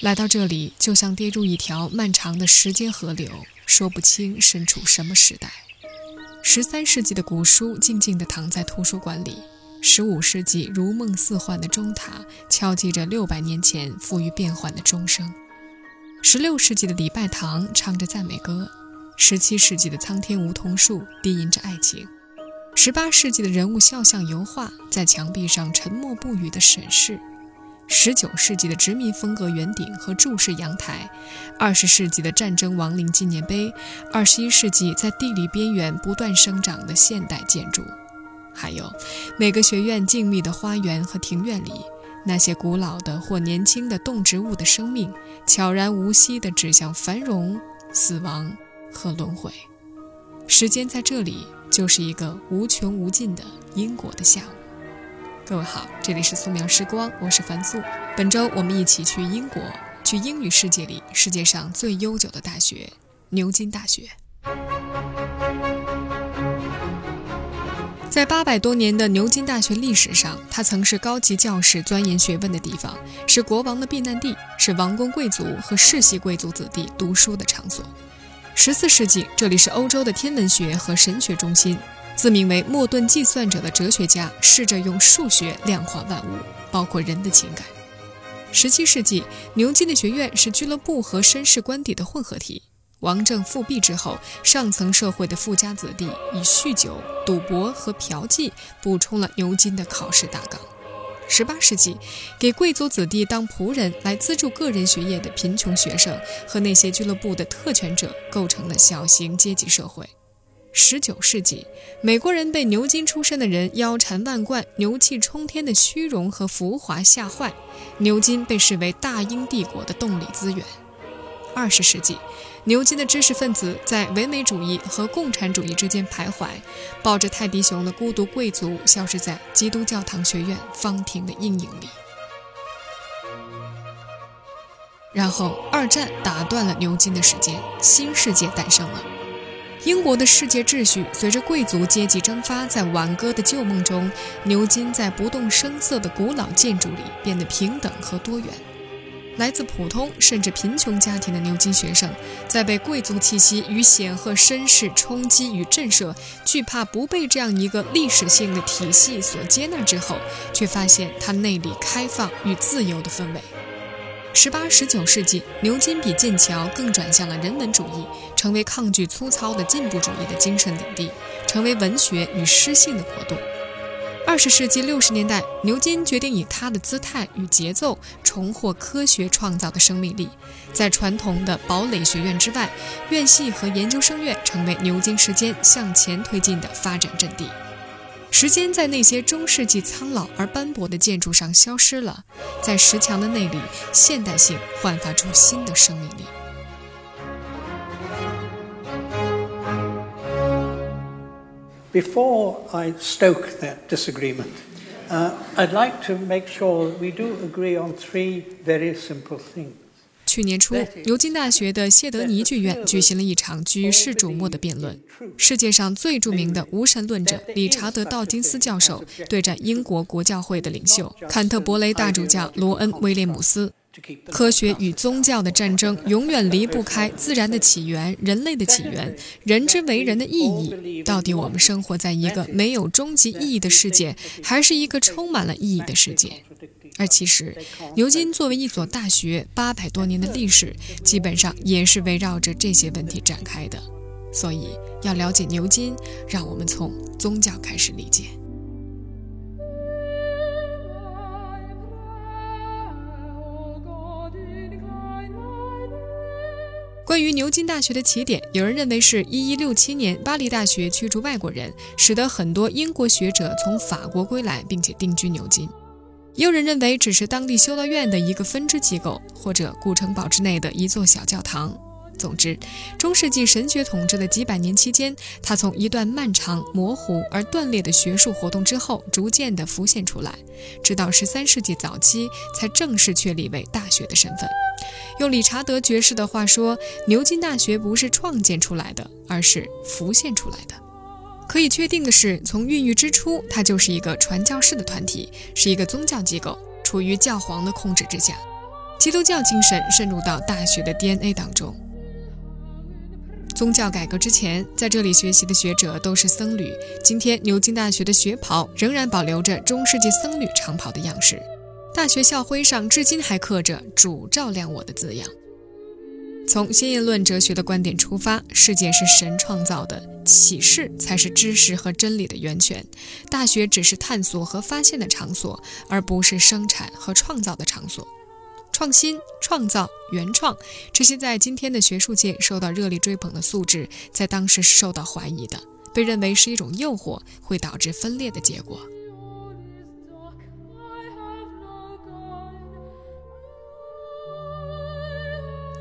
来到这里，就像跌入一条漫长的时间河流，说不清身处什么时代。十三世纪的古书静静地躺在图书馆里，十五世纪如梦似幻的钟塔敲击着六百年前富于变幻的钟声，十六世纪的礼拜堂唱着赞美歌，十七世纪的苍天梧桐树低吟着爱情。十八世纪的人物肖像油画在墙壁上沉默不语地审视，十九世纪的殖民风格圆顶和柱式阳台，二十世纪的战争亡灵纪念碑，二十一世纪在地理边缘不断生长的现代建筑，还有每个学院静谧的花园和庭院里，那些古老的或年轻的动植物的生命，悄然无息地指向繁荣、死亡和轮回。时间在这里。就是一个无穷无尽的因果的下午。各位好，这里是素描时光，我是樊素。本周我们一起去英国，去英语世界里世界上最悠久的大学——牛津大学。在八百多年的牛津大学历史上，它曾是高级教士钻研学问的地方，是国王的避难地，是王公贵族和世袭贵族子弟读书的场所。十四世纪，这里是欧洲的天文学和神学中心。自名为莫顿计算者的哲学家试着用数学量化万物，包括人的情感。十七世纪，牛津的学院是俱乐部和绅士官邸的混合体。王政复辟之后，上层社会的富家子弟以酗酒、赌博和嫖妓补充了牛津的考试大纲。十八世纪，给贵族子弟当仆人来资助个人学业的贫穷学生和那些俱乐部的特权者，构成了小型阶级社会。十九世纪，美国人被牛津出身的人腰缠万贯、牛气冲天的虚荣和浮华吓坏，牛津被视为大英帝国的动力资源。二十世纪。牛津的知识分子在唯美主义和共产主义之间徘徊，抱着泰迪熊的孤独贵族消失在基督教堂学院方庭的阴影里。然后，二战打断了牛津的时间，新世界诞生了。英国的世界秩序随着贵族阶级蒸发，在挽歌的旧梦中，牛津在不动声色的古老建筑里变得平等和多元。来自普通甚至贫穷家庭的牛津学生，在被贵族气息与显赫绅士冲击与震慑，惧怕不被这样一个历史性的体系所接纳之后，却发现它内里开放与自由的氛围。十八、十九世纪，牛津比剑桥更转向了人文主义，成为抗拒粗糙的进步主义的精神领地，成为文学与诗性的国度。二十世纪六十年代，牛津决定以他的姿态与节奏重获科学创造的生命力。在传统的堡垒学院之外，院系和研究生院成为牛津时间向前推进的发展阵地。时间在那些中世纪苍老而斑驳的建筑上消失了，在石墙的内里，现代性焕发出新的生命力。Before I stoke that disagreement, uh, I'd like to make sure we do agree on three very simple things. 去年初，牛津大学的谢德尼剧院举行了一场举世瞩目的辩论。世界上最著名的无神论者理查德·道金斯教授对战英国国教会的领袖坎特伯雷大主教罗恩·威廉姆斯。科学与宗教的战争永远离不开自然的起源、人类的起源、人之为人的意义。到底我们生活在一个没有终极意义的世界，还是一个充满了意义的世界？而其实，牛津作为一所大学，八百多年的历史，基本上也是围绕着这些问题展开的。所以，要了解牛津，让我们从宗教开始理解。关于牛津大学的起点，有人认为是一一六七年巴黎大学驱逐外国人，使得很多英国学者从法国归来，并且定居牛津；也有人认为只是当地修道院的一个分支机构，或者古城堡之内的一座小教堂。总之，中世纪神学统治的几百年期间，它从一段漫长、模糊而断裂的学术活动之后，逐渐地浮现出来，直到十三世纪早期才正式确立为大学的身份。用理查德爵士的话说，牛津大学不是创建出来的，而是浮现出来的。可以确定的是，从孕育之初，它就是一个传教士的团体，是一个宗教机构，处于教皇的控制之下。基督教精神渗入到大学的 DNA 当中。宗教改革之前，在这里学习的学者都是僧侣。今天，牛津大学的学袍仍然保留着中世纪僧侣长袍的样式，大学校徽上至今还刻着“主照亮我”的字样。从先验论哲学的观点出发，世界是神创造的，启示才是知识和真理的源泉。大学只是探索和发现的场所，而不是生产和创造的场所。创新、创造、原创，这些在今天的学术界受到热烈追捧的素质，在当时是受到怀疑的，被认为是一种诱惑，会导致分裂的结果。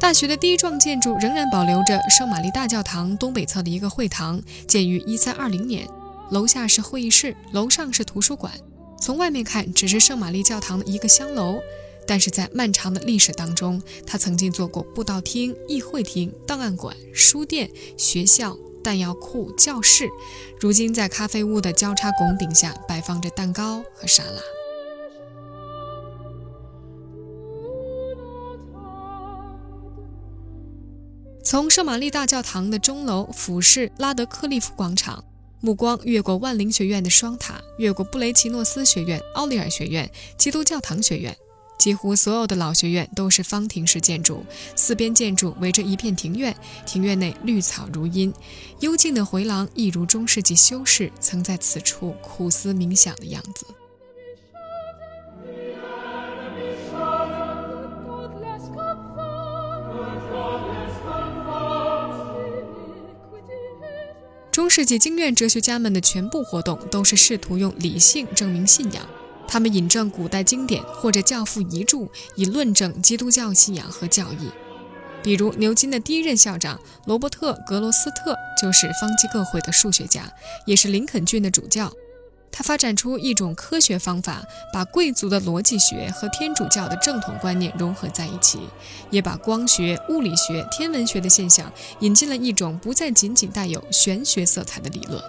大学的第一幢建筑仍然保留着圣玛丽大教堂东北侧的一个会堂，建于1320年，楼下是会议室，楼上是图书馆。从外面看，只是圣玛丽教堂的一个香楼。但是在漫长的历史当中，它曾经做过布道厅、议会厅、档案馆、书店、学校、弹药库、教室。如今，在咖啡屋的交叉拱顶下摆放着蛋糕和沙拉。从圣玛丽大教堂的钟楼俯视拉德克利夫广场，目光越过万灵学院的双塔，越过布雷奇诺斯学院、奥利尔学院、基督教堂学院。几乎所有的老学院都是方亭式建筑，四边建筑围着一片庭院，庭院内绿草如茵，幽静的回廊一如中世纪修士曾在此处苦思冥想的样子。世纪经院哲学家们的全部活动都是试图用理性证明信仰。他们引证古代经典或者教父遗著，以论证基督教信仰和教义。比如，牛津的第一任校长罗伯特·格罗斯特就是方济各会的数学家，也是林肯郡的主教。他发展出一种科学方法，把贵族的逻辑学和天主教的正统观念融合在一起，也把光学、物理学、天文学的现象引进了一种不再仅仅带有玄学色彩的理论。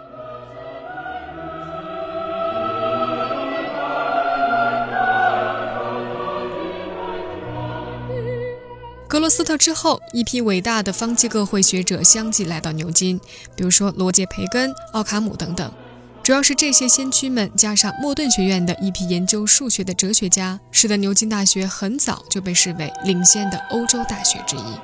格罗斯特之后，一批伟大的方济各会学者相继来到牛津，比如说罗杰·培根、奥卡姆等等。主要是这些先驱们加上莫顿学院的一批研究数学的哲学家，使得牛津大学很早就被视为领先的欧洲大学之一。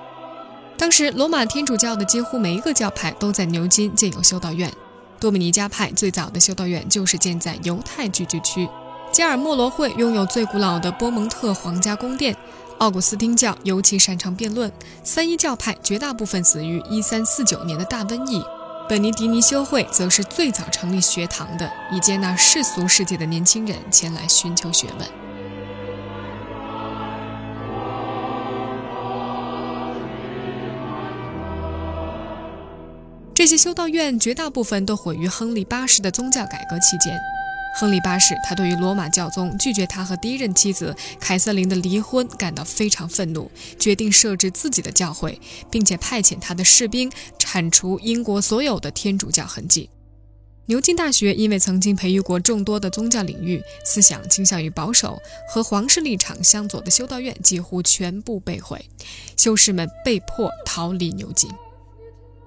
当时，罗马天主教的几乎每一个教派都在牛津建有修道院。多米尼加派最早的修道院就是建在犹太聚居区。加尔默罗会拥有最古老的波蒙特皇家宫殿。奥古斯丁教尤其擅长辩论，三一教派绝大部分死于一三四九年的大瘟疫。本尼迪尼修会则是最早成立学堂的，以接纳世俗世界的年轻人前来寻求学问。这些修道院绝大部分都毁于亨利八世的宗教改革期间。亨利八世，他对于罗马教宗拒绝他和第一任妻子凯瑟琳的离婚感到非常愤怒，决定设置自己的教会，并且派遣他的士兵铲除英国所有的天主教痕迹。牛津大学因为曾经培育过众多的宗教领域，思想倾向于保守和皇室立场相左的修道院几乎全部被毁，修士们被迫逃离牛津，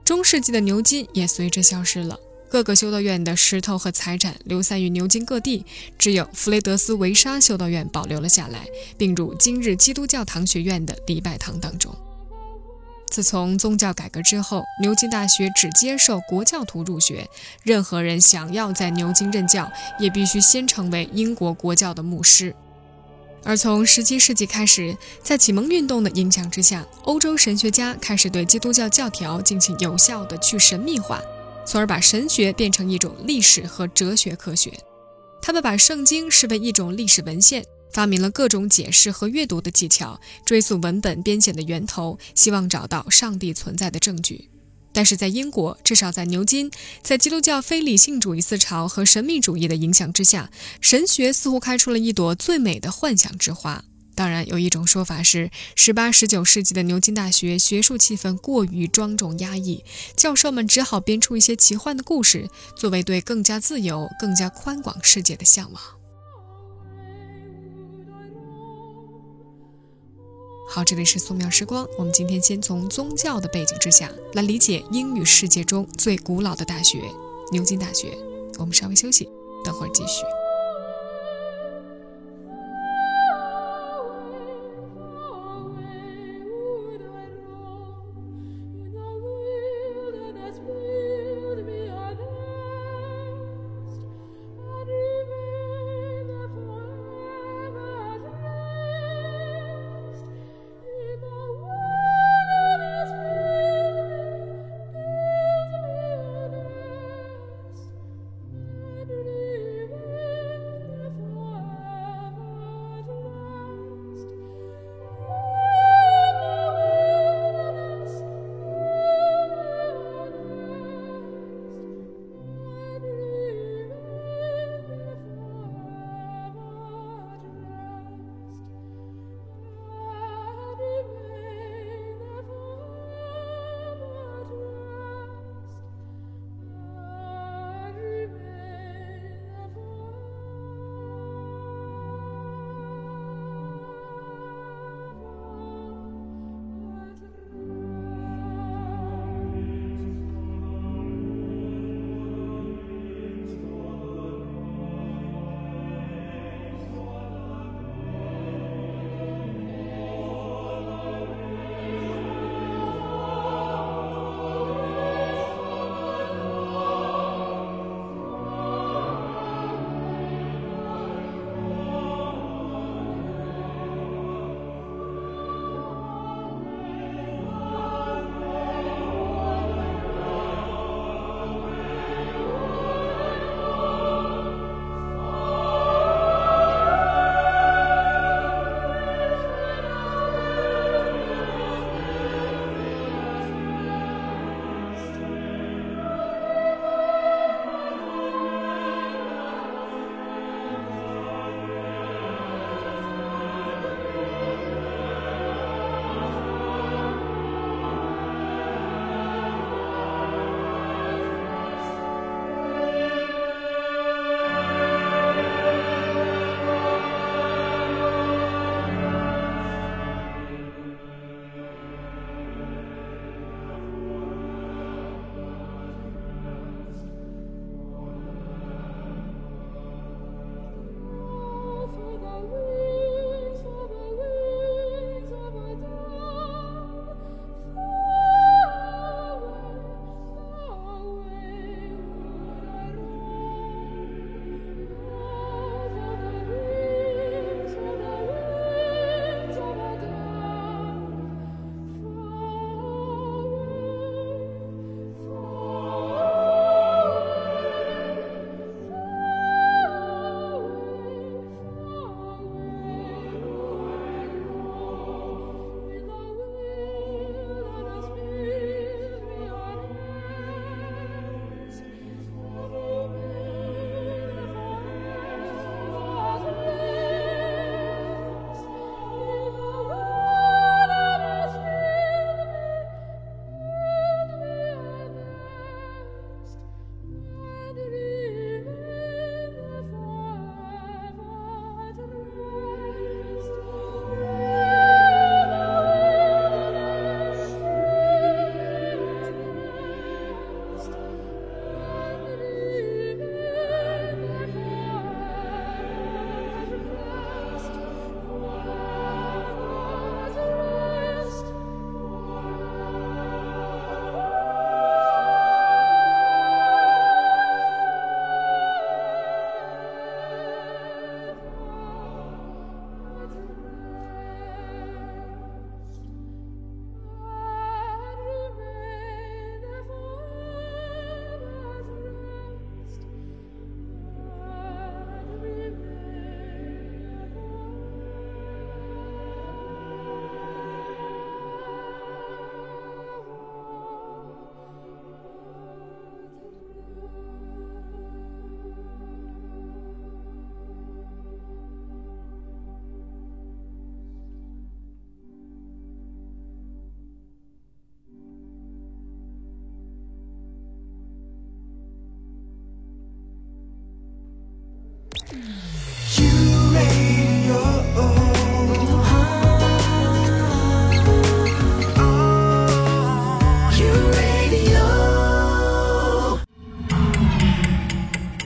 中世纪的牛津也随之消失了。各个修道院的石头和财产流散于牛津各地，只有弗雷德斯维沙修道院保留了下来，并入今日基督教堂学院的礼拜堂当中。自从宗教改革之后，牛津大学只接受国教徒入学，任何人想要在牛津任教，也必须先成为英国国教的牧师。而从17世纪开始，在启蒙运动的影响之下，欧洲神学家开始对基督教教条进行有效的去神秘化。从而把神学变成一种历史和哲学科学。他们把圣经视为一种历史文献，发明了各种解释和阅读的技巧，追溯文本编写的源头，希望找到上帝存在的证据。但是在英国，至少在牛津，在基督教非理性主义思潮和神秘主义的影响之下，神学似乎开出了一朵最美的幻想之花。当然，有一种说法是，十八、十九世纪的牛津大学学术气氛过于庄重压抑，教授们只好编出一些奇幻的故事，作为对更加自由、更加宽广世界的向往。好，这里是素描时光。我们今天先从宗教的背景之下来理解英语世界中最古老的大学——牛津大学。我们稍微休息，等会儿继续。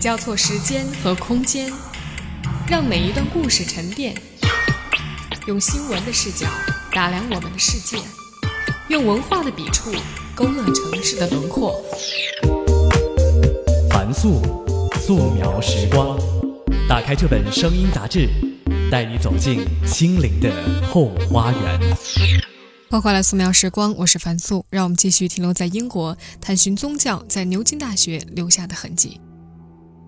交错时间和空间，让每一段故事沉淀。用新闻的视角打量我们的世界，用文化的笔触勾勒城市的轮廓。凡素，素描时光。打开这本声音杂志，带你走进心灵的后花园。欢迎回来，素描时光，我是樊素。让我们继续停留在英国，探寻宗教在牛津大学留下的痕迹。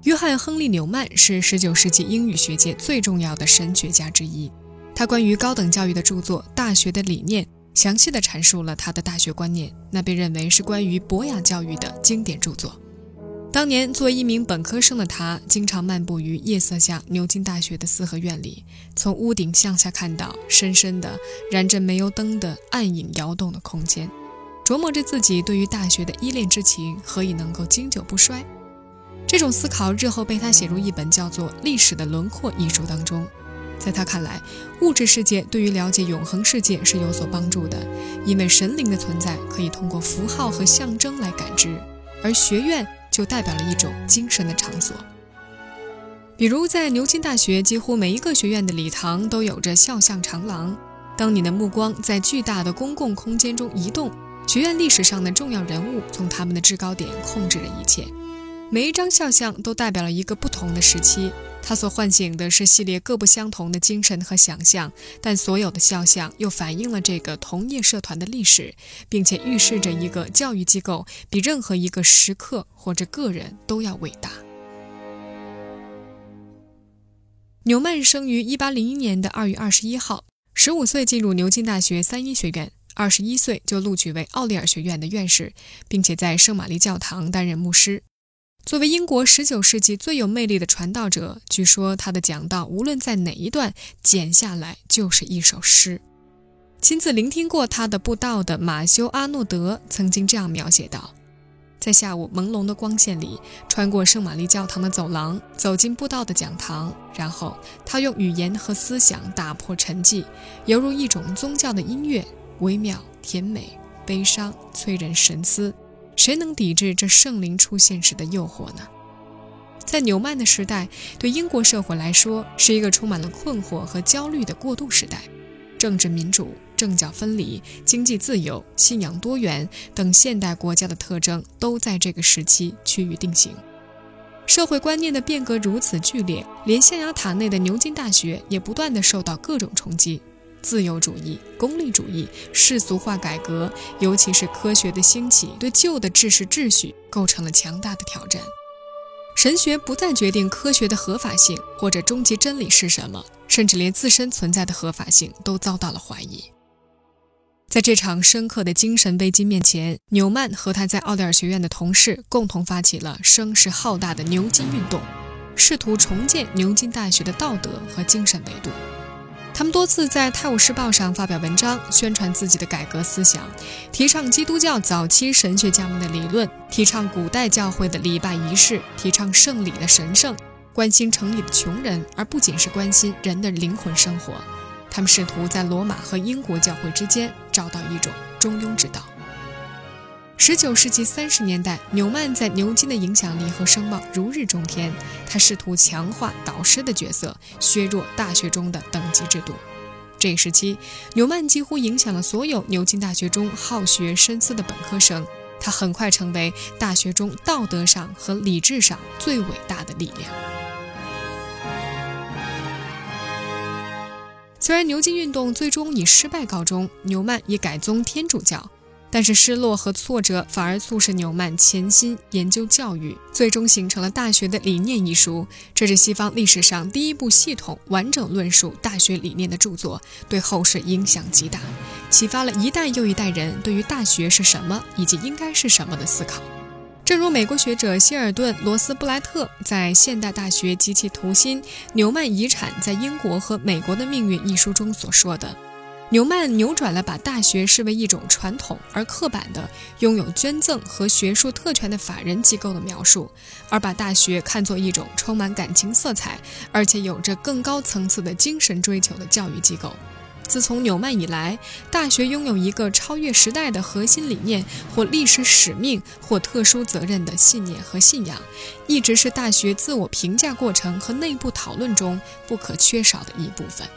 约翰·亨利·纽曼是19世纪英语学界最重要的神学家之一。他关于高等教育的著作《大学的理念》详细地阐述了他的大学观念，那被认为是关于博雅教育的经典著作。当年作为一名本科生的他，经常漫步于夜色下牛津大学的四合院里，从屋顶向下看到深深的燃着煤油灯的暗影摇动的空间，琢磨着自己对于大学的依恋之情何以能够经久不衰。这种思考日后被他写入一本叫做《历史的轮廓》一书当中。在他看来，物质世界对于了解永恒世界是有所帮助的，因为神灵的存在可以通过符号和象征来感知，而学院就代表了一种精神的场所。比如，在牛津大学，几乎每一个学院的礼堂都有着肖像长廊。当你的目光在巨大的公共空间中移动，学院历史上的重要人物从他们的制高点控制着一切。每一张肖像都代表了一个不同的时期，它所唤醒的是系列各不相同的精神和想象，但所有的肖像又反映了这个同业社团的历史，并且预示着一个教育机构比任何一个时刻或者个人都要伟大。纽曼生于1801年的2月21号，15岁进入牛津大学三一学院，21岁就录取为奥利尔学院的院士，并且在圣玛丽教堂担任牧师。作为英国19世纪最有魅力的传道者，据说他的讲道无论在哪一段剪下来就是一首诗。亲自聆听过他的布道的马修·阿诺德曾经这样描写道：“在下午朦胧的光线里，穿过圣玛丽教堂的走廊，走进布道的讲堂，然后他用语言和思想打破沉寂，犹如一种宗教的音乐，微妙、甜美、悲伤，催人神思。”谁能抵制这圣灵出现时的诱惑呢？在纽曼的时代，对英国社会来说是一个充满了困惑和焦虑的过渡时代。政治民主、政教分离、经济自由、信仰多元等现代国家的特征都在这个时期趋于定型。社会观念的变革如此剧烈，连象牙塔内的牛津大学也不断地受到各种冲击。自由主义、功利主义、世俗化改革，尤其是科学的兴起，对旧的知识秩序构成了强大的挑战。神学不再决定科学的合法性或者终极真理是什么，甚至连自身存在的合法性都遭到了怀疑。在这场深刻的精神危机面前，纽曼和他在奥利尔学院的同事共同发起了声势浩大的牛津运动，试图重建牛津大学的道德和精神维度。他们多次在《泰晤士报》上发表文章，宣传自己的改革思想，提倡基督教早期神学家们的理论，提倡古代教会的礼拜仪式，提倡圣礼的神圣，关心城里的穷人，而不仅是关心人的灵魂生活。他们试图在罗马和英国教会之间找到一种中庸之道。十九世纪三十年代，纽曼在牛津的影响力和声望如日中天。他试图强化导师的角色，削弱大学中的等级制度。这一时期，纽曼几乎影响了所有牛津大学中好学深思的本科生。他很快成为大学中道德上和理智上最伟大的力量。虽然牛津运动最终以失败告终，纽曼也改宗天主教。但是失落和挫折反而促使纽曼潜心研究教育，最终形成了《大学的理念》一书。这是西方历史上第一部系统完整论述大学理念的著作，对后世影响极大，启发了一代又一代人对于大学是什么以及应该是什么的思考。正如美国学者希尔顿·罗斯布莱特在《现代大学及其图心：纽曼遗产在英国和美国的命运》一书中所说的。纽曼扭转了把大学视为一种传统而刻板的拥有捐赠和学术特权的法人机构的描述，而把大学看作一种充满感情色彩而且有着更高层次的精神追求的教育机构。自从纽曼以来，大学拥有一个超越时代的核心理念或历史使命或特殊责任的信念和信仰，一直是大学自我评价过程和内部讨论中不可缺少的一部分。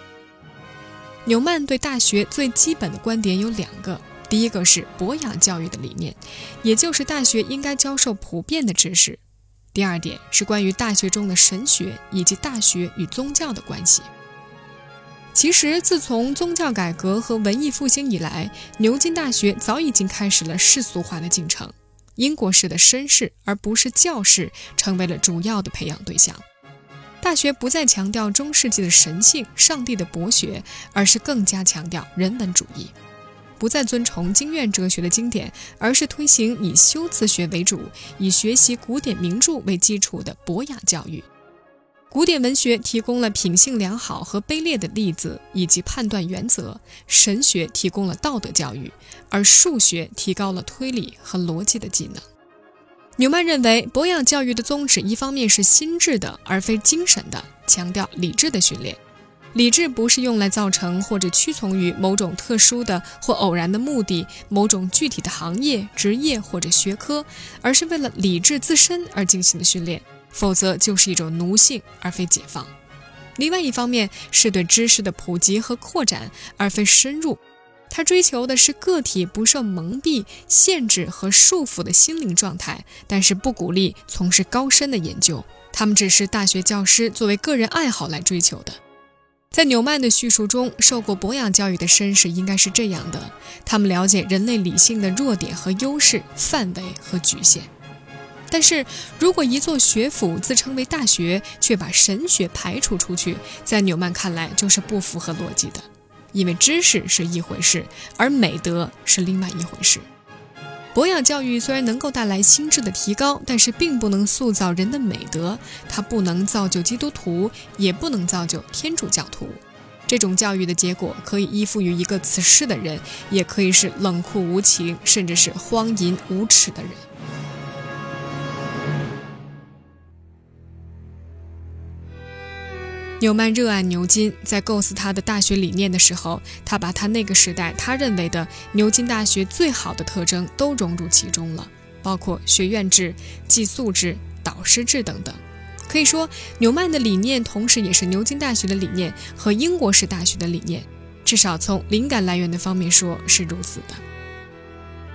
纽曼对大学最基本的观点有两个：第一个是博雅教育的理念，也就是大学应该教授普遍的知识；第二点是关于大学中的神学以及大学与宗教的关系。其实，自从宗教改革和文艺复兴以来，牛津大学早已经开始了世俗化的进程。英国式的绅士，而不是教士，成为了主要的培养对象。大学不再强调中世纪的神性、上帝的博学，而是更加强调人文主义；不再遵从经院哲学的经典，而是推行以修辞学为主、以学习古典名著为基础的博雅教育。古典文学提供了品性良好和卑劣的例子以及判断原则，神学提供了道德教育，而数学提高了推理和逻辑的技能。纽曼认为，博雅教育的宗旨一方面是心智的，而非精神的，强调理智的训练。理智不是用来造成或者屈从于某种特殊的或偶然的目的、某种具体的行业、职业或者学科，而是为了理智自身而进行的训练。否则就是一种奴性，而非解放。另外一方面是对知识的普及和扩展，而非深入。他追求的是个体不受蒙蔽、限制和束缚的心灵状态，但是不鼓励从事高深的研究。他们只是大学教师作为个人爱好来追求的。在纽曼的叙述中，受过博雅教育的绅士应该是这样的：他们了解人类理性的弱点和优势、范围和局限。但是如果一座学府自称为大学，却把神学排除出去，在纽曼看来就是不符合逻辑的。因为知识是一回事，而美德是另外一回事。博雅教育虽然能够带来心智的提高，但是并不能塑造人的美德。它不能造就基督徒，也不能造就天主教徒。这种教育的结果可以依附于一个此世的人，也可以是冷酷无情，甚至是荒淫无耻的人。纽曼热爱牛津，在构思他的大学理念的时候，他把他那个时代他认为的牛津大学最好的特征都融入其中了，包括学院制、寄宿制、导师制等等。可以说，纽曼的理念同时也是牛津大学的理念和英国式大学的理念，至少从灵感来源的方面说是如此的。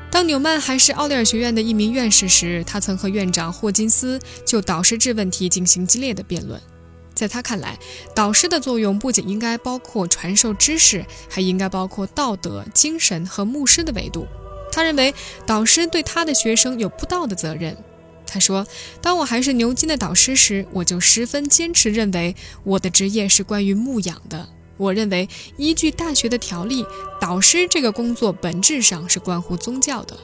当纽曼还是奥利尔学院的一名院士时，他曾和院长霍金斯就导师制问题进行激烈的辩论。在他看来，导师的作用不仅应该包括传授知识，还应该包括道德、精神和牧师的维度。他认为，导师对他的学生有不道的责任。他说：“当我还是牛津的导师时，我就十分坚持认为我的职业是关于牧养的。我认为，依据大学的条例，导师这个工作本质上是关乎宗教的。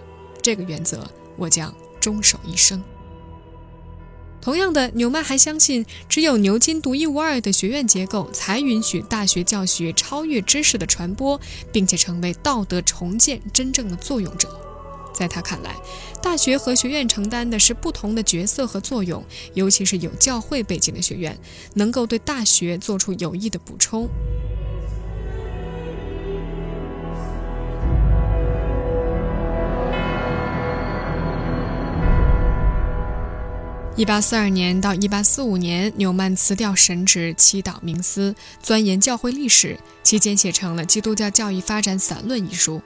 这个原则，我将终守一生。”同样的，纽曼还相信，只有牛津独一无二的学院结构，才允许大学教学超越知识的传播，并且成为道德重建真正的作用者。在他看来，大学和学院承担的是不同的角色和作用，尤其是有教会背景的学院，能够对大学做出有益的补充。一八四二年到一八四五年，纽曼辞掉神职，祈祷冥思，钻研教会历史，期间写成了《基督教教义发展散论》一书。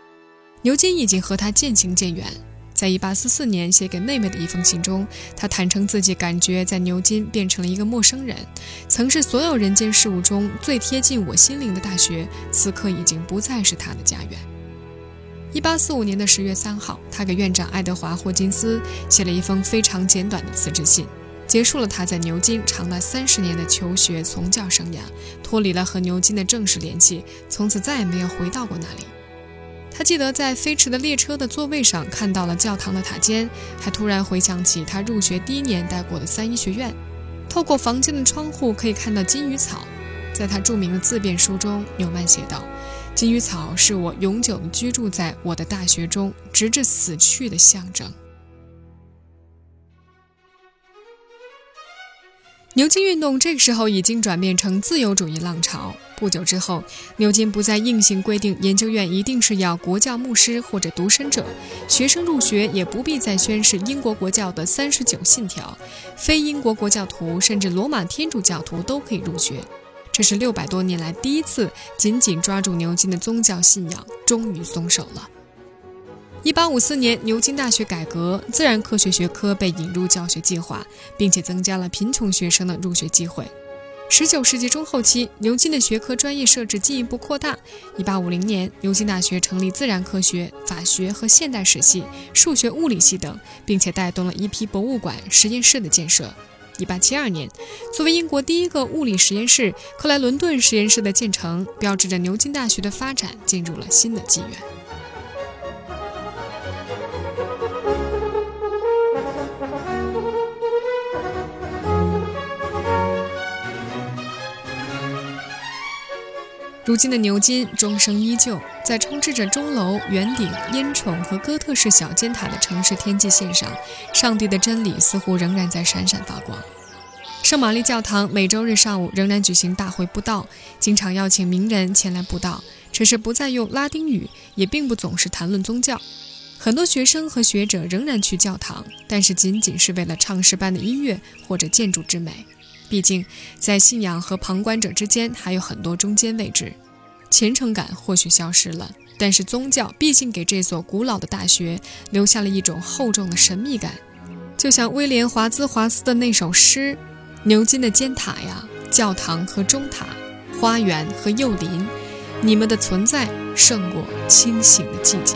牛津已经和他渐行渐远。在一八四四年写给妹妹的一封信中，他坦诚自己感觉在牛津变成了一个陌生人，曾是所有人间事物中最贴近我心灵的大学，此刻已经不再是他的家园。一八四五年的十月三号，他给院长爱德华·霍金斯写了一封非常简短的辞职信，结束了他在牛津长达三十年的求学从教生涯，脱离了和牛津的正式联系，从此再也没有回到过那里。他记得在飞驰的列车的座位上看到了教堂的塔尖，还突然回想起他入学第一年待过的三一学院，透过房间的窗户可以看到金鱼草。在他著名的自辩书中，纽曼写道。金鱼草是我永久居住在我的大学中，直至死去的象征。牛津运动这个时候已经转变成自由主义浪潮，不久之后，牛津不再硬性规定研究院一定是要国教牧师或者独身者，学生入学也不必再宣誓英国国教的三十九信条，非英国国教徒甚至罗马天主教徒都可以入学。这是六百多年来第一次紧紧抓住牛津的宗教信仰，终于松手了。一八五四年，牛津大学改革，自然科学学科被引入教学计划，并且增加了贫穷学生的入学机会。十九世纪中后期，牛津的学科专业设置进一步扩大。一八五零年，牛津大学成立自然科学、法学和现代史系、数学、物理系等，并且带动了一批博物馆、实验室的建设。一八七二年，作为英国第一个物理实验室——克莱伦顿实验室的建成，标志着牛津大学的发展进入了新的纪元。如今的牛津钟声依旧，在充斥着钟楼、圆顶、烟囱和哥特式小尖塔的城市天际线上，上帝的真理似乎仍然在闪闪发光。圣玛丽教堂每周日上午仍然举行大会布道，经常邀请名人前来布道，只是不再用拉丁语，也并不总是谈论宗教。很多学生和学者仍然去教堂，但是仅仅是为了唱诗般的音乐或者建筑之美。毕竟，在信仰和旁观者之间还有很多中间位置，虔诚感或许消失了，但是宗教毕竟给这所古老的大学留下了一种厚重的神秘感。就像威廉·华兹华斯的那首诗：“牛津的尖塔呀，教堂和钟塔，花园和幼林，你们的存在胜过清醒的季节。”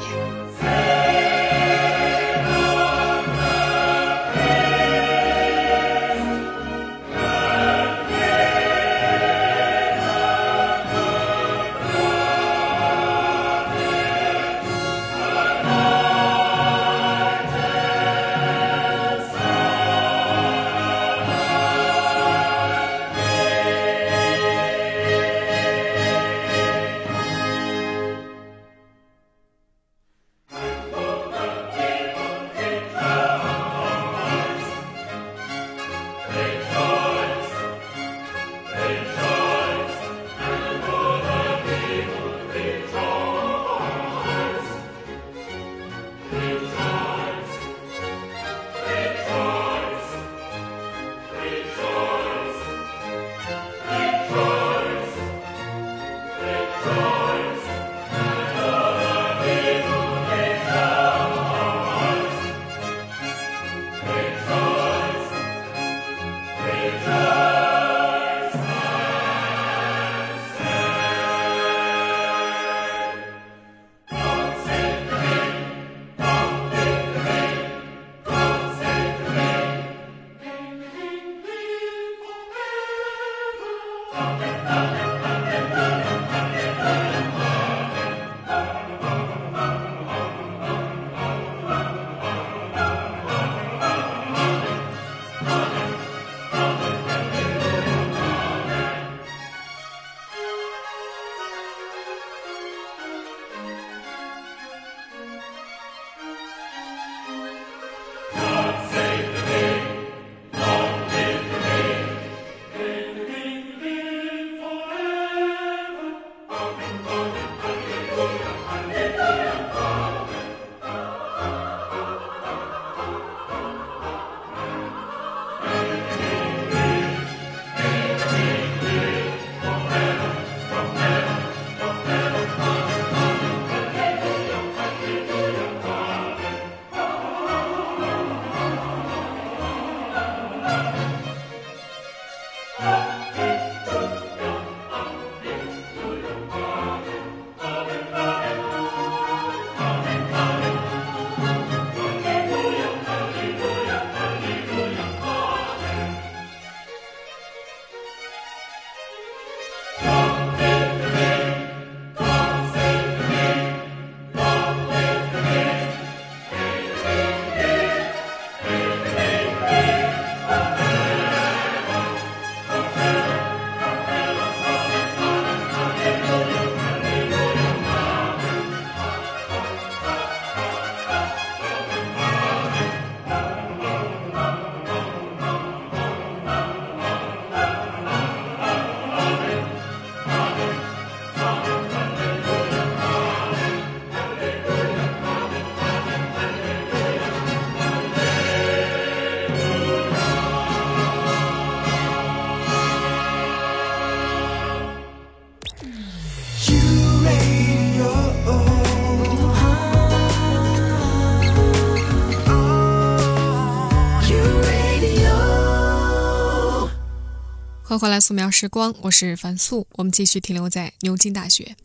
欢迎回来，素描时光，我是樊素。我们继续停留在牛津大学。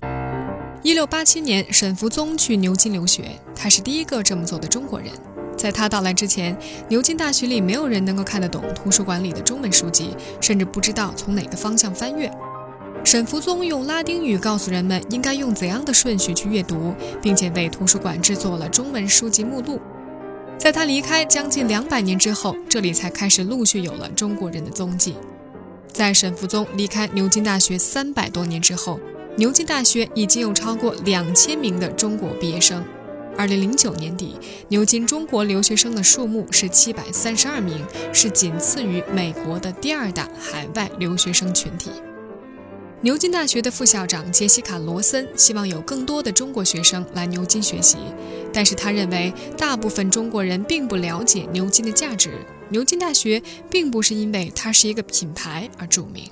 一六八七年，沈福宗去牛津留学，他是第一个这么做的中国人。在他到来之前，牛津大学里没有人能够看得懂图书馆里的中文书籍，甚至不知道从哪个方向翻阅。沈福宗用拉丁语告诉人们应该用怎样的顺序去阅读，并且为图书馆制作了中文书籍目录。在他离开将近两百年之后，这里才开始陆续有了中国人的踪迹。在沈福宗离开牛津大学三百多年之后，牛津大学已经有超过两千名的中国毕业生。二零零九年底，牛津中国留学生的数目是七百三十二名，是仅次于美国的第二大海外留学生群体。牛津大学的副校长杰西卡·罗森希望有更多的中国学生来牛津学习，但是他认为大部分中国人并不了解牛津的价值。牛津大学并不是因为它是一个品牌而著名。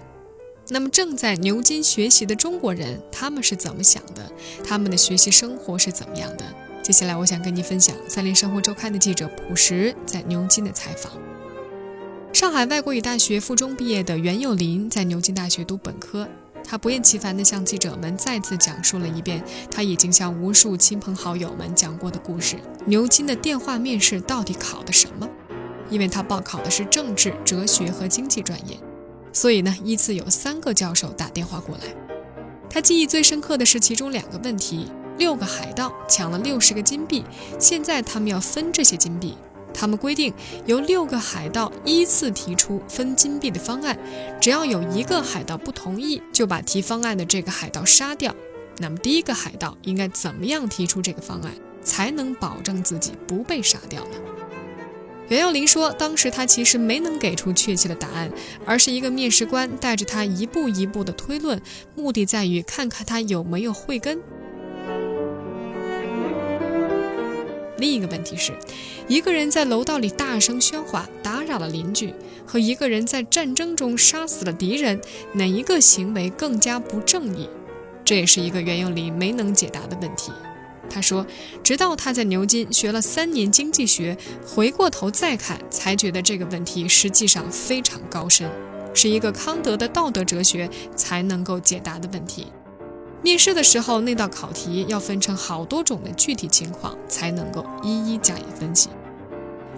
那么，正在牛津学习的中国人，他们是怎么想的？他们的学习生活是怎么样的？接下来，我想跟您分享《三联生活周刊》的记者朴实在牛津的采访。上海外国语大学附中毕业的袁佑林在牛津大学读本科。他不厌其烦地向记者们再次讲述了一遍他已经向无数亲朋好友们讲过的故事：牛津的电话面试到底考的什么？因为他报考的是政治、哲学和经济专业，所以呢，依次有三个教授打电话过来。他记忆最深刻的是其中两个问题：六个海盗抢了六十个金币，现在他们要分这些金币。他们规定由六个海盗依次提出分金币的方案，只要有一个海盗不同意，就把提方案的这个海盗杀掉。那么第一个海盗应该怎么样提出这个方案，才能保证自己不被杀掉呢？袁耀林说，当时他其实没能给出确切的答案，而是一个面试官带着他一步一步的推论，目的在于看看他有没有慧根。另一个问题是，一个人在楼道里大声喧哗，打扰了邻居，和一个人在战争中杀死了敌人，哪一个行为更加不正义？这也是一个袁咏琳没能解答的问题。他说，直到他在牛津学了三年经济学，回过头再看，才觉得这个问题实际上非常高深，是一个康德的道德哲学才能够解答的问题。面试的时候，那道考题要分成好多种的具体情况，才能够一一加以分析。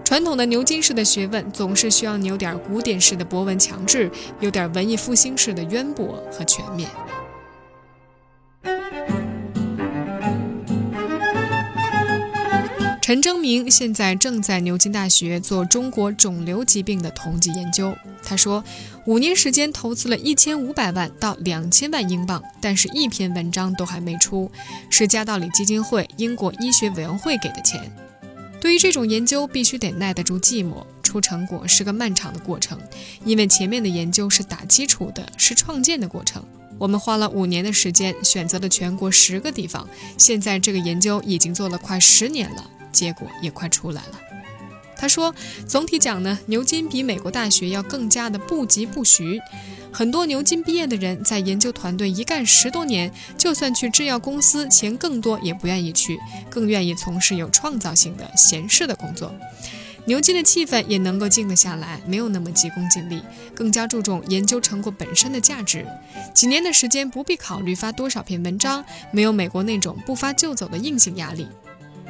传统的牛津式的学问，总是需要你有点古典式的博闻强志，有点文艺复兴式的渊博和全面。陈征明现在正在牛津大学做中国肿瘤疾病的统计研究。他说，五年时间投资了一千五百万到两千万英镑，但是一篇文章都还没出，是加道里基金会、英国医学委员会给的钱。对于这种研究，必须得耐得住寂寞，出成果是个漫长的过程，因为前面的研究是打基础的，是创建的过程。我们花了五年的时间，选择了全国十个地方，现在这个研究已经做了快十年了。结果也快出来了。他说：“总体讲呢，牛津比美国大学要更加的不疾不徐。很多牛津毕业的人在研究团队一干十多年，就算去制药公司，钱更多也不愿意去，更愿意从事有创造性的闲适的工作。牛津的气氛也能够静得下来，没有那么急功近利，更加注重研究成果本身的价值。几年的时间不必考虑发多少篇文章，没有美国那种不发就走的硬性压力。”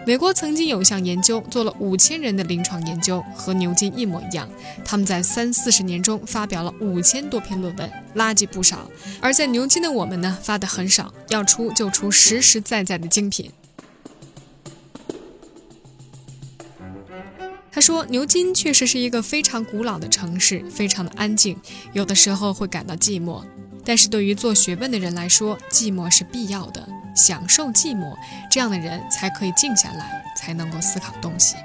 美国曾经有一项研究，做了五千人的临床研究，和牛津一模一样。他们在三四十年中发表了五千多篇论文，垃圾不少。而在牛津的我们呢，发的很少，要出就出实实在在的精品。他说，牛津确实是一个非常古老的城市，非常的安静，有的时候会感到寂寞。但是对于做学问的人来说，寂寞是必要的。享受寂寞，这样的人才可以静下来，才能够思考东西。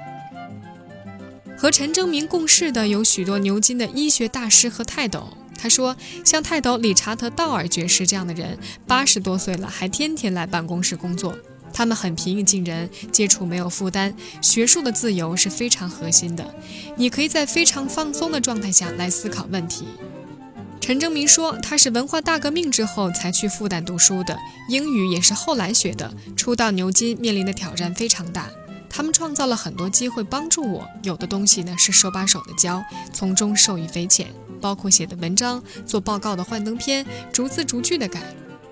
和陈征明共事的有许多牛津的医学大师和泰斗。他说，像泰斗理查德·道尔爵士这样的人，八十多岁了还天天来办公室工作。他们很平易近人，接触没有负担，学术的自由是非常核心的。你可以在非常放松的状态下来思考问题。陈征明说，他是文化大革命之后才去复旦读书的，英语也是后来学的。初到牛津面临的挑战非常大，他们创造了很多机会帮助我，有的东西呢是手把手的教，从中受益匪浅。包括写的文章、做报告的幻灯片，逐字逐句的改。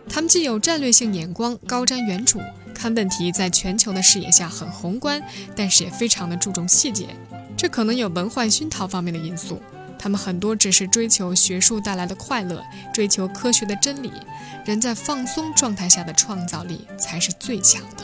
他们既有战略性眼光，高瞻远瞩，看问题在全球的视野下很宏观，但是也非常的注重细节。这可能有文化熏陶方面的因素。他们很多只是追求学术带来的快乐，追求科学的真理。人在放松状态下的创造力才是最强的。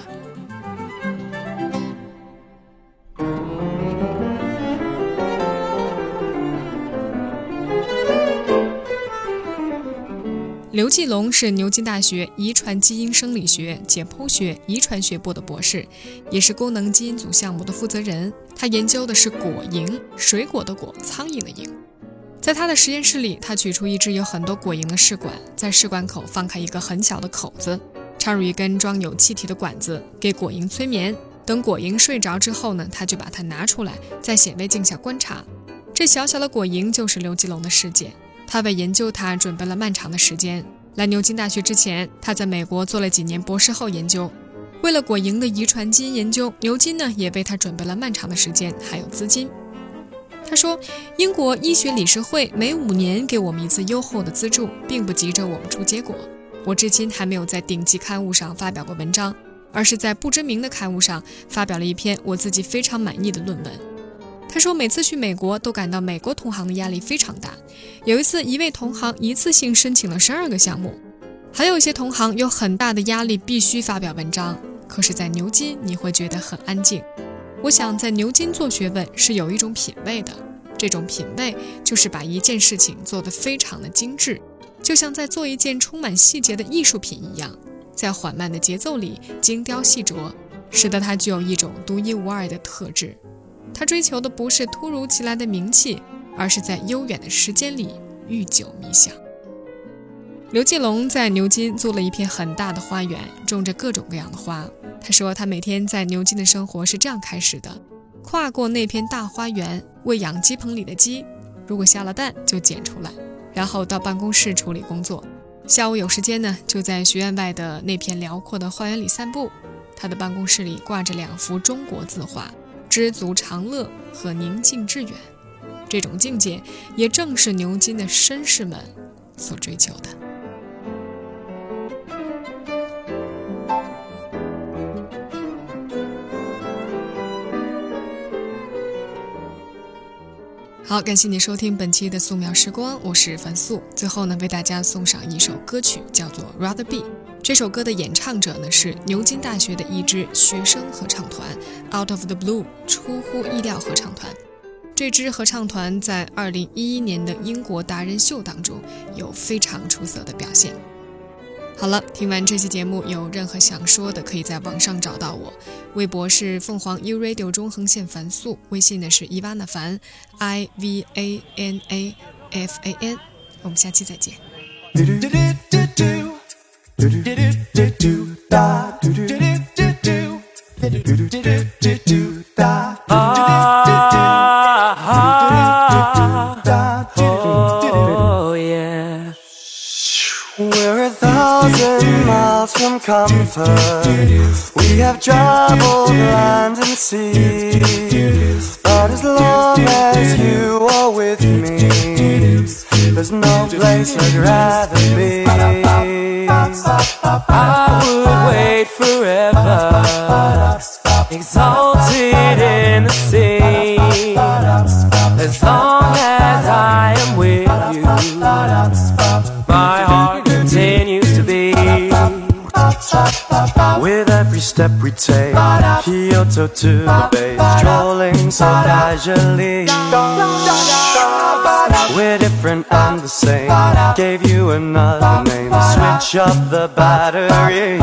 刘继龙是牛津大学遗传基因生理学、解剖学、遗传学部的博士，也是功能基因组项目的负责人。他研究的是果蝇，水果的果，苍蝇的蝇。在他的实验室里，他取出一只有很多果蝇的试管，在试管口放开一个很小的口子，插入一根装有气体的管子，给果蝇催眠。等果蝇睡着之后呢，他就把它拿出来，在显微镜下观察。这小小的果蝇就是刘继龙的世界。他为研究它准备了漫长的时间。来牛津大学之前，他在美国做了几年博士后研究。为了果蝇的遗传基因研究，牛津呢也为他准备了漫长的时间，还有资金。他说：“英国医学理事会每五年给我们一次优厚的资助，并不急着我们出结果。我至今还没有在顶级刊物上发表过文章，而是在不知名的刊物上发表了一篇我自己非常满意的论文。”他说：“每次去美国都感到美国同行的压力非常大。有一次，一位同行一次性申请了十二个项目，还有一些同行有很大的压力，必须发表文章。可是，在牛津，你会觉得很安静。我想，在牛津做学问是有一种品味的，这种品味就是把一件事情做得非常的精致，就像在做一件充满细节的艺术品一样，在缓慢的节奏里精雕细琢，使得它具有一种独一无二的特质。”他追求的不是突如其来的名气，而是在悠远的时间里愈久弥香。刘继龙在牛津租了一片很大的花园，种着各种各样的花。他说，他每天在牛津的生活是这样开始的：跨过那片大花园，喂养鸡棚里的鸡，如果下了蛋就捡出来，然后到办公室处理工作。下午有时间呢，就在学院外的那片辽阔的花园里散步。他的办公室里挂着两幅中国字画。知足常乐和宁静致远，这种境界也正是牛津的绅士们所追求的。好，感谢你收听本期的素描时光，我是樊素。最后呢，为大家送上一首歌曲，叫做《Rather Be》。这首歌的演唱者呢是牛津大学的一支学生合唱团，Out of the Blue，出乎意料合唱团。这支合唱团在2011年的英国达人秀当中有非常出色的表现。好了，听完这期节目，有任何想说的，可以在网上找到我，微博是凤凰 U Radio 中横线凡素，微信呢是伊娃娜凡，I V A N A F A N。我们下期再见。Oh yeah We're a thousand miles from comfort. We have traveled land and sea. But as long as you are with me There's no place I'd rather be I would wait forever, exalted in the sea. As long as I am with you, my heart continues to beat. With every step we take, Kyoto to the bay, strolling so casually. Different and the same. Gave you another name. Switch up the batteries.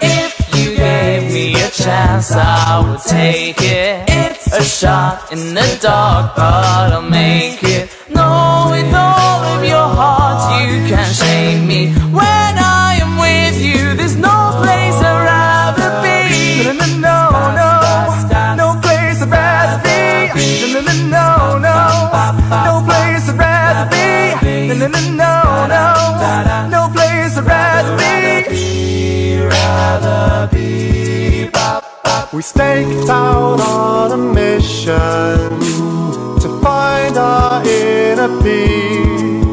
If you gave me a chance, I would take it. It's a shot in the dark, but I'll make it. No, with all of your heart, you can't shame me. When I am with you, there's no no place I'd rather be. No, no, no, no, no, no place I'd rather be. Rather be. We staked out on a mission to find our inner peace.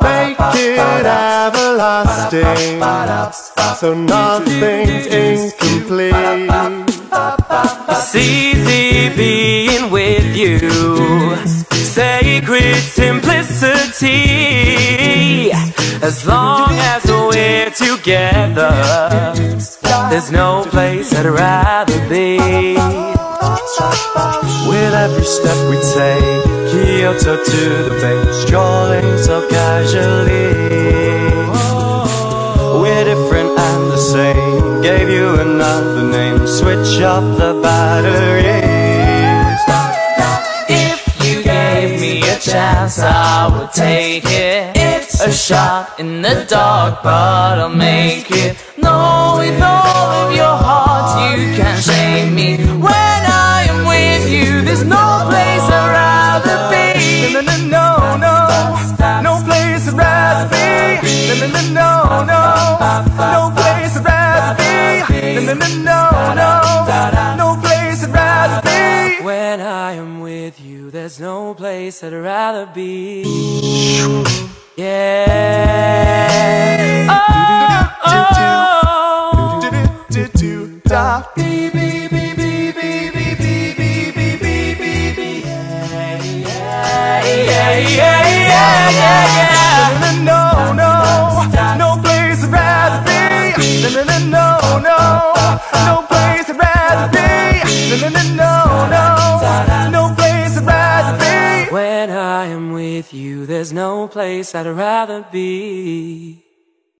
Make it everlasting, so nothing's incomplete. It's easy being with you. Sacred simplicity. As long as we're together, there's no place I'd rather be. With every step we take, Kyoto to the bay, strolling so casually. We're different and the same. Gave you another name, switch up chance, I would take it. It's a shot in the dark, but I'll make it. No, with all of your heart, you can't shame me. When I am with you, there's no place I'd rather be. No, no, no, no, no place I'd rather be. No, no, no, no, no place I'd rather be. No, no, no, no, no there's no place I'd rather be. Yeah. Oh, oh. No, no, no, place I'd rather be. No, no, no, no place I'd rather be. No, no, no, no, with you, there's no place I'd rather be.